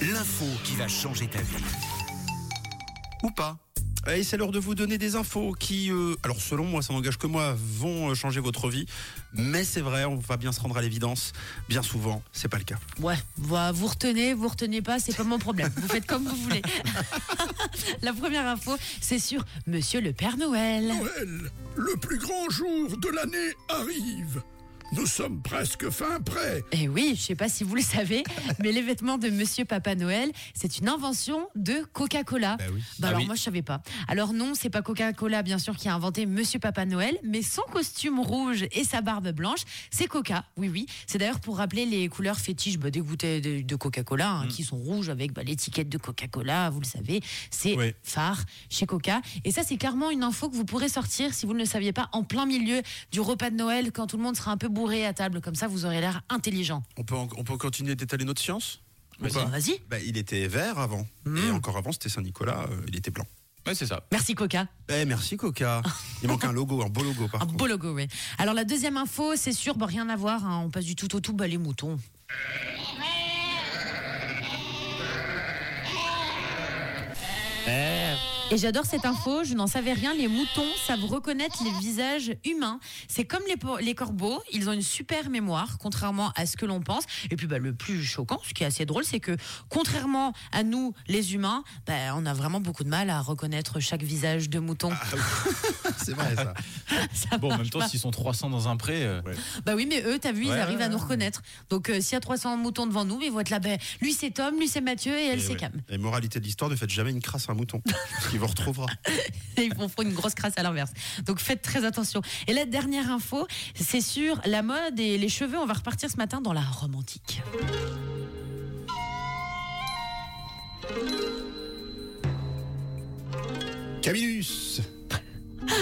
L'info qui va changer ta vie. ou pas. Et c'est l'heure de vous donner des infos qui, euh, alors selon moi, ça n'engage que moi, vont euh, changer votre vie. Mais c'est vrai, on va bien se rendre à l'évidence. Bien souvent, c'est pas le cas. Ouais, bah, vous retenez, vous retenez pas, c'est pas mon problème. Vous faites comme vous voulez. La première info, c'est sur Monsieur le Père Noël. Noël, le plus grand jour de l'année arrive. Nous sommes presque fin prêt. Et Eh oui, je sais pas si vous le savez, mais les vêtements de Monsieur Papa Noël, c'est une invention de Coca-Cola. Bah oui. Bah Ah alors oui. moi je savais pas. Alors non, c'est pas Coca-Cola bien sûr qui a inventé Monsieur Papa Noël, mais son costume rouge et sa barbe blanche, c'est Coca. Oui oui, c'est d'ailleurs pour rappeler les couleurs fétiches bah, des goûters de, de Coca-Cola Mm. hein, qui sont rouges avec bah, l'étiquette de Coca-Cola, vous le savez, c'est Oui. phare chez Coca. Et ça c'est clairement une info que vous pourrez sortir si vous ne le saviez pas en plein milieu du repas de Noël quand tout le monde sera un peu bourré à table comme ça vous aurez l'air intelligent. On peut, en- on peut continuer d'étaler notre science Ou Vas-y. pas Vas-y. Bah, il était vert avant. Et encore avant, c'était Saint-Nicolas, euh, il était blanc. Ouais, c'est ça. Merci Coca. Eh, merci Coca. Il manque un logo, un beau logo par Un contre. beau logo, oui. Alors la deuxième info, c'est sûr, bah, rien à voir, hein, on passe du tout au tout, bah, les moutons. Et j'adore cette info, je n'en savais rien, les moutons savent reconnaître les visages humains. C'est comme les, les corbeaux, ils ont une super mémoire, contrairement à ce que l'on pense. Et puis bah, le plus choquant, ce qui est assez drôle, c'est que contrairement à nous, les humains, bah, on a vraiment beaucoup de mal à reconnaître chaque visage de mouton. C'est vrai ça. Ça Bon, en même temps, s'ils sont 300 dans un pré. euh, Bah oui, mais eux, t'as vu, ils Ouais, arrivent à nous reconnaître. Donc, euh, s'il y a 300 moutons devant nous, ils vont être là. Ben, lui, c'est Tom, lui, c'est Mathieu et elle, c'est ouais. Cam. Et moralité de l'histoire, ne faites jamais une crasse à un mouton. Vous retrouvera. Et ils vont faire une grosse crasse à l'inverse. Donc, faites très attention. Et la dernière info, c'est sur la mode et les cheveux. On va repartir ce matin dans la romantique. Camillus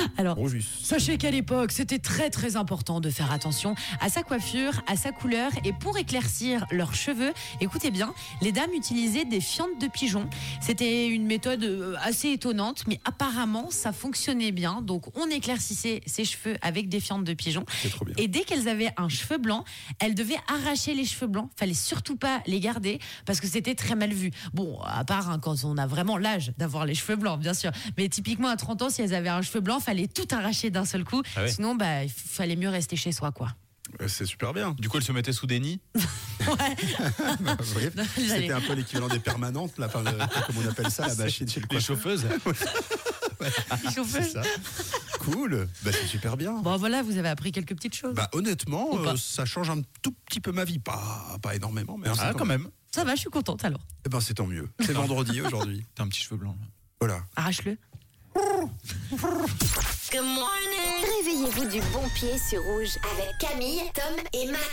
Alors. Sachez qu'à l'époque, c'était très très important de faire attention à sa coiffure, à sa couleur et pour éclaircir leurs cheveux, écoutez bien, les dames utilisaient des fientes de pigeon. C'était une méthode euh, assez étonnante, mais apparemment ça fonctionnait bien. Donc on éclaircissait ses cheveux avec des fientes de pigeon. C'est trop bien. Et dès qu'elles avaient un cheveu blanc, elles devaient arracher les cheveux blancs. Fallait surtout pas les garder parce que c'était très mal vu. Bon, à part hein, quand on a vraiment l'âge d'avoir les cheveux blancs, bien sûr. Mais typiquement à 30 ans, si elles avaient un cheveu blanc, fallait tout arracher d'un seul coup. Ah ouais. Sinon, bah, il fallait mieux rester chez soi, quoi. Euh, C'est super bien. Du coup, elle se mettait sous des nids. Voyez, J'allais- C'était un peu l'équivalent des permanentes, là, enfin, le- comme on appelle ça, là-bas chez, chez le Les coiffeur. chauffeuses. C'est Chauffeuse. ça. Cool. Bah, c'est super bien. Bon, voilà, vous avez appris quelques petites choses. Bah honnêtement, euh, ça change un tout petit peu ma vie, pas, pas énormément, mais Ah, quand même. Ça va, je suis contente alors. Eh ben c'est tant mieux. C'est vendredi aujourd'hui. T'as un petit cheveu blanc. là. Voilà. Arrache-le. Réveillez-vous du bon pied sur Rouge avec Camille, Tom et Matt.